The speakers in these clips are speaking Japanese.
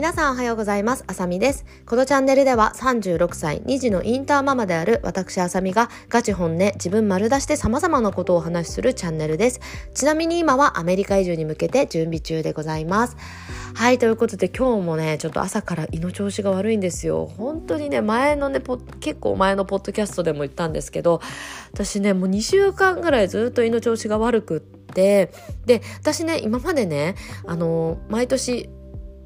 皆さんおはようございます。あさみです。このチャンネルでは36歳、2児のインターママである私あさみがガチ本音、自分丸出して様々なことをお話しするチャンネルです。ちなみに今はアメリカ移住に向けて準備中でございます。はい、ということで今日もね、ちょっと朝から胃の調子が悪いんですよ。本当にね、前のね、結構前のポッドキャストでも言ったんですけど、私ね、もう2週間ぐらいずっと胃の調子が悪くって、で、私ね、今までね、あの、毎年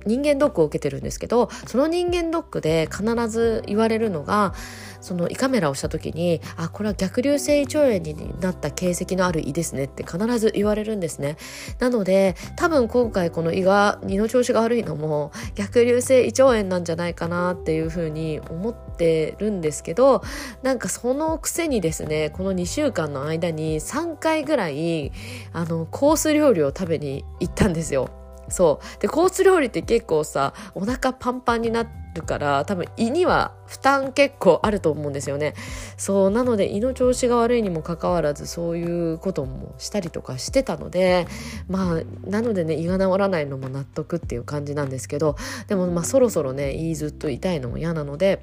人間ドックを受けてるんですけどその人間ドックで必ず言われるのがその胃カメラをした時に「あこれは逆流性胃腸炎になった形跡のある胃ですね」って必ず言われるんですね。なので多分今回この胃が胃の調子が悪いのも逆流性胃腸炎なんじゃないかなっていうふうに思ってるんですけどなんかそのくせにですねこの2週間の間に3回ぐらいあのコース料理を食べに行ったんですよ。そう。でコース料理って結構さお腹パンパンになるから多分胃には負担結構あると思うんですよね。そうなので胃の調子が悪いにもかかわらずそういうこともしたりとかしてたのでまあなのでね胃が治らないのも納得っていう感じなんですけどでもまあそろそろね胃ずっと痛いのも嫌なので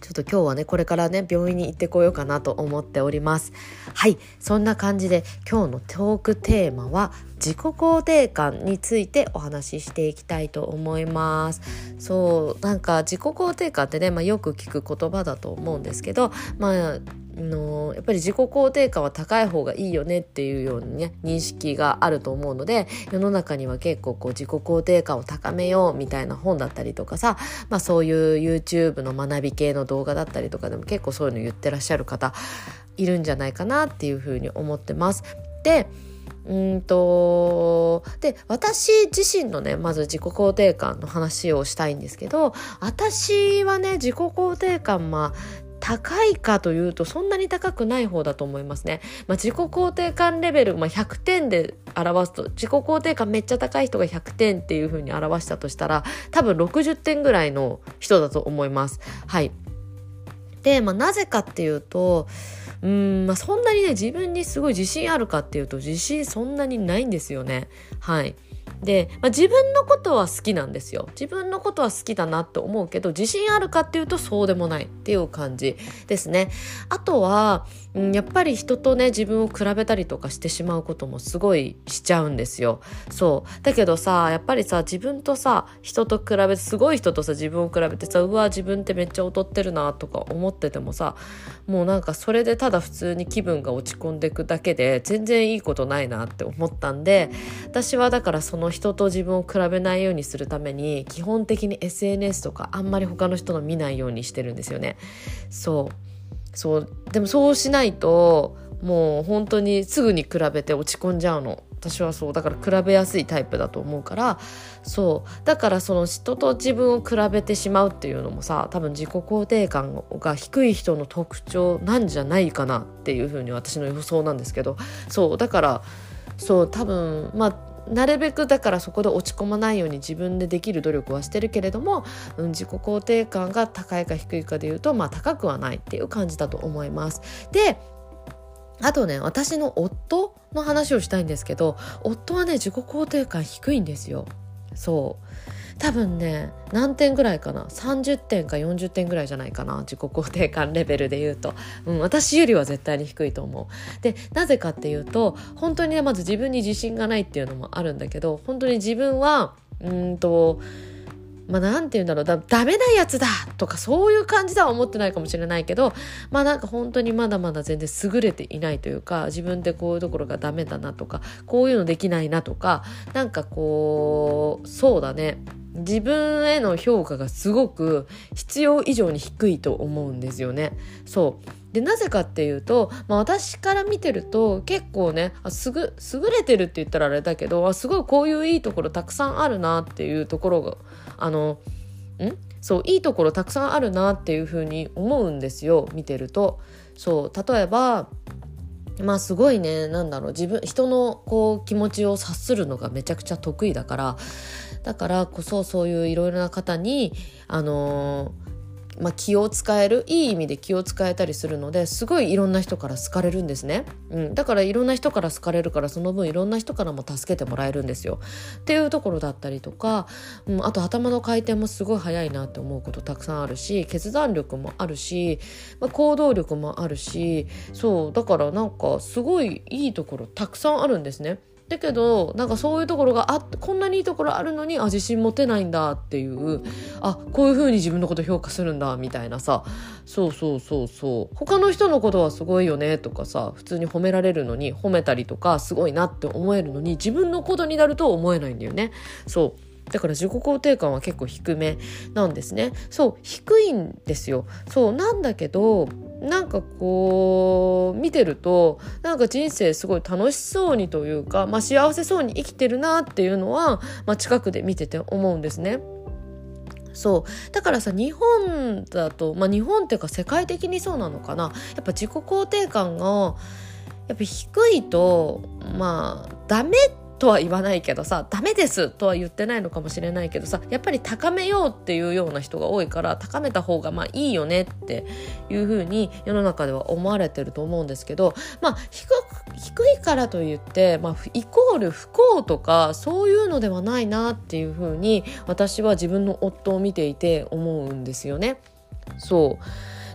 ちょっと今日はね、これからね、病院に行ってこようかなと思っております。はい、そんな感じで今日のトークテーマは自己肯定感についてお話ししていきたいと思います。そう、なんか自己肯定感ってね、まあ、よく聞く言葉だと思うんですけど、まあのやっぱり自己肯定感は高い方がいいよねっていうようにね認識があると思うので世の中には結構こう自己肯定感を高めようみたいな本だったりとかさ、まあ、そういう YouTube の学び系の動画だったりとかでも結構そういうの言ってらっしゃる方いるんじゃないかなっていうふうに思ってます。でうんとで私自身のねまず自己肯定感の話をしたいんですけど私はね自己肯定感まあ高いかというとそんなに高くない方だと思いますね。まあ、自己肯定感レベル、まあ、100点で表すと自己肯定感めっちゃ高い人が100点っていう風に表したとしたら多分60点ぐらいの人だと思います。はい。で、まあ、なぜかっていうとうん、まあ、そんなにね自分にすごい自信あるかっていうと自信そんなにないんですよね。はい。で、まあ、自分のことは好きなんですよ。自分のことは好きだなって思うけど自信あるかっていうとそうでもないっていう感じですね。あとは、うん、やっぱり人とね自分を比べたりとかしてしまうこともすごいしちゃうんですよ。そう。だけどさやっぱりさ自分とさ人と比べてすごい人とさ自分を比べてさうわ自分ってめっちゃ劣ってるなとか思っててもさもうなんかそれでただ普通に気分が落ち込んでいくだけで全然いいことないなって思ったんで私はだからそのの人と自分を比べないようにするために基本的に SNS とかあんまり他の人の見ないようにしてるんですよね。そう。そう。でもそうしないともう本当にすぐに比べて落ち込んじゃうの。私はそう。だから比べやすいタイプだと思うから。そう。だからその人と自分を比べてしまうっていうのもさ多分自己肯定感が低い人の特徴なんじゃないかなっていうふうに私の予想なんですけど。そう。だからそう。多分まあなるべくだからそこで落ち込まないように自分でできる努力はしてるけれども、うん、自己肯定感が高いか低いかでいうとまあ高くはないっていう感じだと思います。であとね私の夫の話をしたいんですけど夫はね自己肯定感低いんですよ。そう。多分ね何点ぐらいかな？30点か40点ぐらいじゃないかな？自己肯定感レベルで言うと、うん、私よりは絶対に低いと思う。でなぜかっていうと本当にねまず自分に自信がないっていうのもあるんだけど本当に自分はうんとまあ、なんて言うんだろうだ、ダメなやつだとかそういう感じでは思ってないかもしれないけど、まあなんか本当にまだまだ全然優れていないというか、自分でこういうところがダメだなとか、こういうのできないなとか、なんかこう、そうだね。自分への評価がすごく必要以上に低いと思うんですよね。そうでなぜかっていうと、まあ、私から見てると結構ねあすぐ優れてるって言ったらあれだけどあすごいこういういいところたくさんあるなっていうところがあのん？そういいところたくさんあるなっていうふうに思うんですよ見てると。そう例えばまあすごいねなんだろう自分人のこう気持ちを察するのがめちゃくちゃ得意だからだからこそそういういろいろな方にあのーまあ、気を使えるいい意味で気を使えたりするのですごいいろんな人から好かれるんですね、うん、だからいろんな人から好かれるからその分いろんな人からも助けてもらえるんですよ。っていうところだったりとか、うん、あと頭の回転もすごい速いなって思うことたくさんあるし決断力もあるし、まあ、行動力もあるしそう。だからなんかすごいいいところたくさんあるんですね。だけどなんかそういうところがあこんなにいいところあるのにあ自信持てないんだっていうあこういうふうに自分のこと評価するんだみたいなさ。そうそうそうそう。他の人のことはすごいよねとかさ普通に褒められるのに褒めたりとかすごいなって思えるのに自分のことになると思えないんだよね。そう。だから自己肯定感は結構低めなんですね。そう低いんですよ。そうなんだけどなんかこう見てるとなんか人生すごい楽しそうにというか、まあ、幸せそうに生きてるなっていうのは、まあ、近くで見てて思うんですね。そうだからさ日本だと、まあ、日本っていうか世界的にそうなのかなやっぱ自己肯定感がやっぱ低いとまあダメってとは言わないけどさダメですとは言ってないのかもしれないけどさやっぱり高めようっていうような人が多いから高めた方がまあいいよねっていうふうに世の中では思われてると思うんですけどまあ低いからといって、まあ、イコール不幸とかそういうのではないなっていうふうに私は自分の夫を見ていて思うんですよね。そう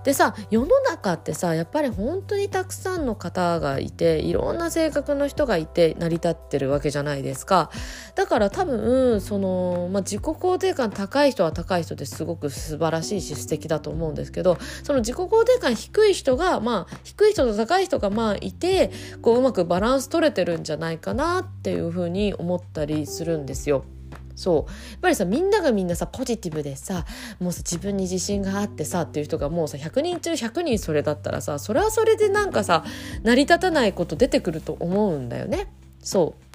でさ世の中ってさやっぱり本当にたくさんの方がいていろんな性格の人がいて成り立ってるわけじゃないですかだから多分その、まあ、自己肯定感高い人は高い人ですごく素晴らしいし素敵だと思うんですけどその自己肯定感低い人がまあ低い人と高い人がまあいてこううまくバランス取れてるんじゃないかなっていうふうに思ったりするんですよ。そうやっぱりさみんながみんなさポジティブでさもうさ自分に自信があってさっていう人がもうさ100人中100人それだったらさそれはそれでなんかさ成り立たないこと出てくると思うんだよね。そう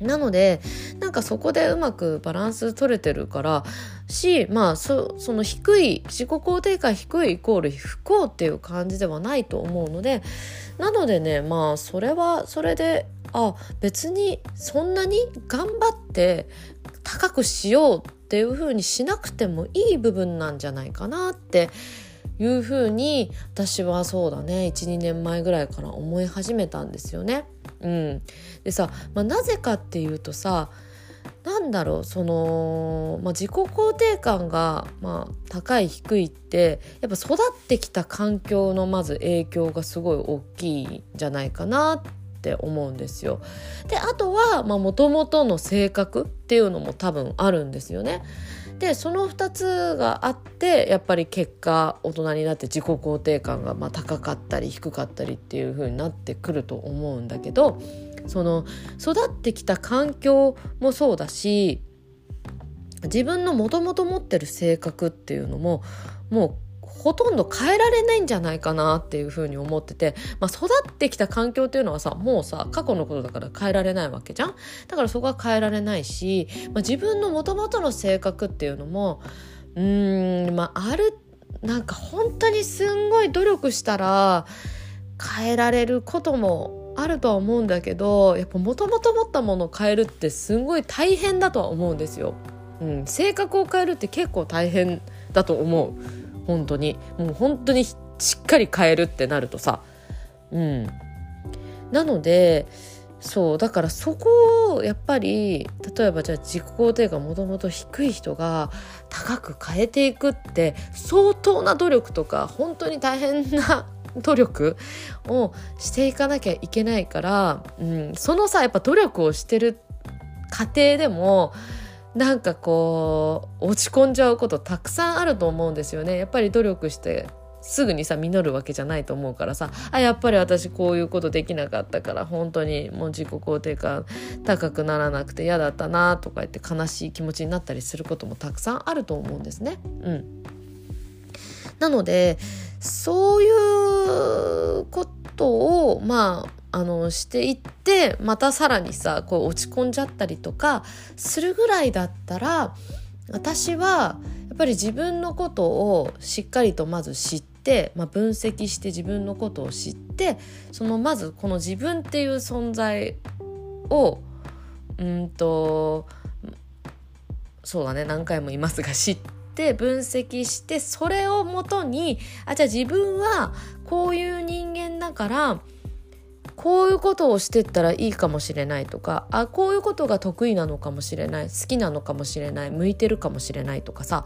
なのでなんかそこでうまくバランス取れてるからしまあその低い自己肯定感低いイコール不幸っていう感じではないと思うのでなのでねまあそれはそれであ別にそんなに頑張って高くしようっていう風にしなくてもいい部分なんじゃないかなっていう風に私はそうだね12年前ぐらいから思い始めたんですよね。うん、でさ、まあ、なぜかっていうとさなんだろうその、まあ、自己肯定感が、まあ、高い低いってやっぱ育ってきた環境のまず影響がすごい大きいんじゃないかなっって思うんですよ。であとはもともとの性格っていうのも多分あるんですよね。でその2つがあってやっぱり結果大人になって自己肯定感がま高かったり低かったりっていう風になってくると思うんだけどその育ってきた環境もそうだし自分のもともと持ってる性格っていうのももうほとんど変えられないんじゃないかなっていうふうに思ってて、まあ、育ってきた環境っていうのはさもうさ過去のことだから変えられないわけじゃんだからそこは変えられないし、まあ、自分のもともとの性格っていうのもうーんまああるなんか本当にすんごい努力したら変えられることもあるとは思うんだけどやっぱもともと持ったものを変えるってすごい大変だとは思うんですよ。うん、性格を変えるって結構大変だと思う。本当に。もう本当にしっかり変えるってなるとさ。うん。なのでそうだからそこをやっぱり例えばじゃあ自己肯定感もともと低い人が高く変えていくって相当な努力とか本当に大変な努力 をしていかなきゃいけないから、うん、そのさやっぱ努力をしてる過程でもなんかこう落ち込んじゃうことたくさんあると思うんですよね。やっぱり努力してすぐにさ実るわけじゃないと思うからさ。あやっぱり私こういうことできなかったから本当にもう自己肯定感高くならなくて嫌だったなとか言って悲しい気持ちになったりすることもたくさんあると思うんですね。うん、なのでそういうことをまああのしていってまたさらにさこう落ち込んじゃったりとかするぐらいだったら私はやっぱり自分のことをしっかりとまず知って、まあ、分析して自分のことを知ってそのまずこの自分っていう存在をうんとそうだね何回も言いますが知って分析してそれをもとにあじゃあ自分はこういう人間だからこういうことをしてったらいいかもしれないとかあこういうことが得意なのかもしれない好きなのかもしれない向いてるかもしれないとかさ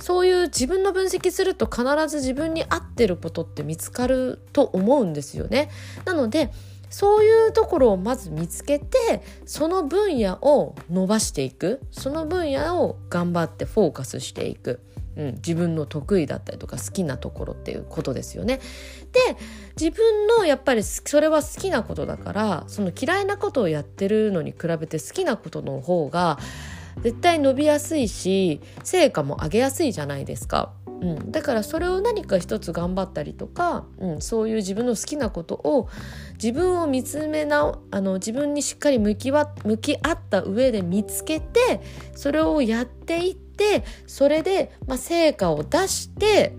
そういう自分の分析すると必ず自分に合ってることって見つかると思うんですよね。なのでそういうところをまず見つけてその分野を伸ばしていくその分野を頑張ってフォーカスしていく、うん、自分の得意だったりとか好きなところっていうことですよね。で自分のやっぱりそれは好きなことだからその嫌いなことをやってるのに比べて好きなことの方が絶対伸びやすいし成果も上げやすいじゃないですか。うん、だからそれを何か一つ頑張ったりとか、うん、そういう自分の好きなことを自分を見つめなあの自分にしっかり向きわ向き合った上で見つけてそれをやっていってそれで、まあ、成果を出して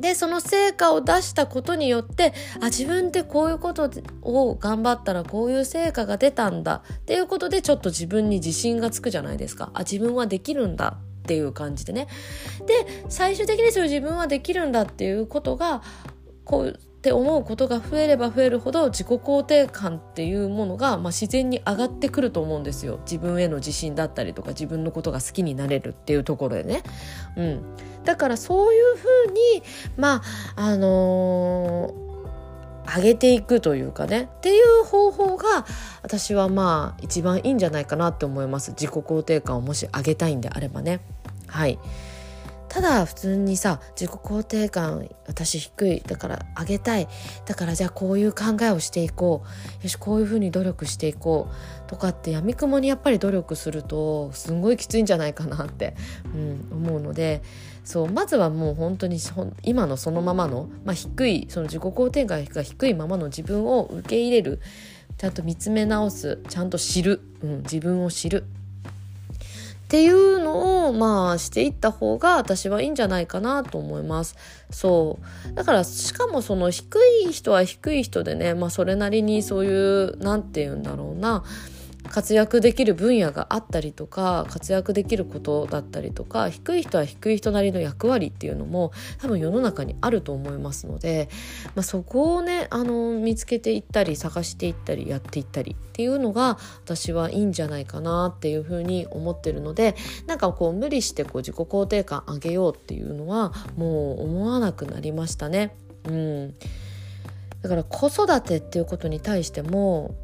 でその成果を出したことによってあ自分ってこういうことを頑張ったらこういう成果が出たんだっていうことでちょっと自分に自信がつくじゃないですか。あ自分はできるんだっていう感じでね。で最終的にそれ自分はできるんだっていうことがこうって思うことが増えれば増えるほど自己肯定感っていうものが、まあ、自然に上がってくると思うんですよ。自分への自信だったりとか自分のことが好きになれるっていうところでね。うん、だからそういうふうにまああのー、上げていくというかね。っていう方法が私はまあ一番いいんじゃないかなって思います。自己肯定感をもし上げたいんであればね。はい。ただ普通にさ自己肯定感私低い。だから上げたい。だからじゃあこういう考えをしていこう。よしこういうふうに努力していこう。とかってやみくもにやっぱり努力するとすんごいきついんじゃないかなって、うん、思うのでそうまずはもう本当に今のそのままの、まあ、低いその自己肯定感が低いままの自分を受け入れる。ちゃんと見つめ直す。ちゃんと知る、うん、自分を知る。っていうのをまあしていった方が私はいいんじゃないかなと思います。そうだからしかもその低い人は低い人でねまあそれなりにそういう何て言うんだろうな活躍できる分野があったりとか活躍できることだったりとか低い人は低い人なりの役割っていうのも多分世の中にあると思いますので、まあ、そこをねあの見つけていったり探していったりやっていったりっていうのが私はいいんじゃないかなっていうふうに思ってるのでなんかこう無理してこう自己肯定感上げようっていうのはもう思わなくなりましたね。うんだから子育てっていうことに対しても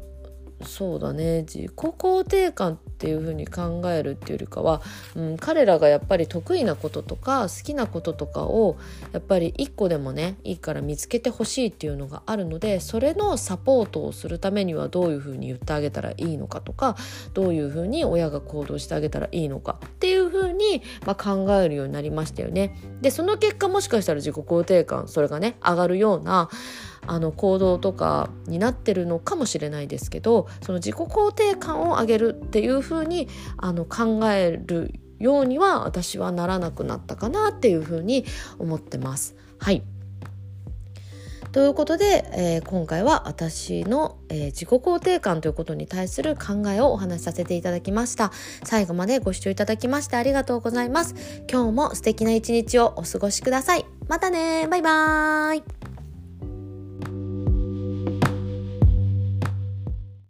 そうだね自己肯定感っていう風に考えるっていうよりかは、うん、彼らがやっぱり得意なこととか好きなこととかをやっぱり一個でもねいいから見つけてほしいっていうのがあるのでそれのサポートをするためにはどういう風に言ってあげたらいいのかとかどういう風に親が行動してあげたらいいのかっていう風に、まあ、考えるようになりましたよね。でその結果もしかしたら自己肯定感それがね上がるようなあの行動とかになってるのかもしれないですけどその自己肯定感を上げるっていうふうにあの考えるようには私はならなくなったかなっていうふうに思ってます。はいということで、えー、今回は私の、えー、自己肯定感ということに対する考えをお話しさせていただきました。最後までご視聴いただきましてありがとうございます。今日も素敵な一日をお過ごしください。またねバイバーイ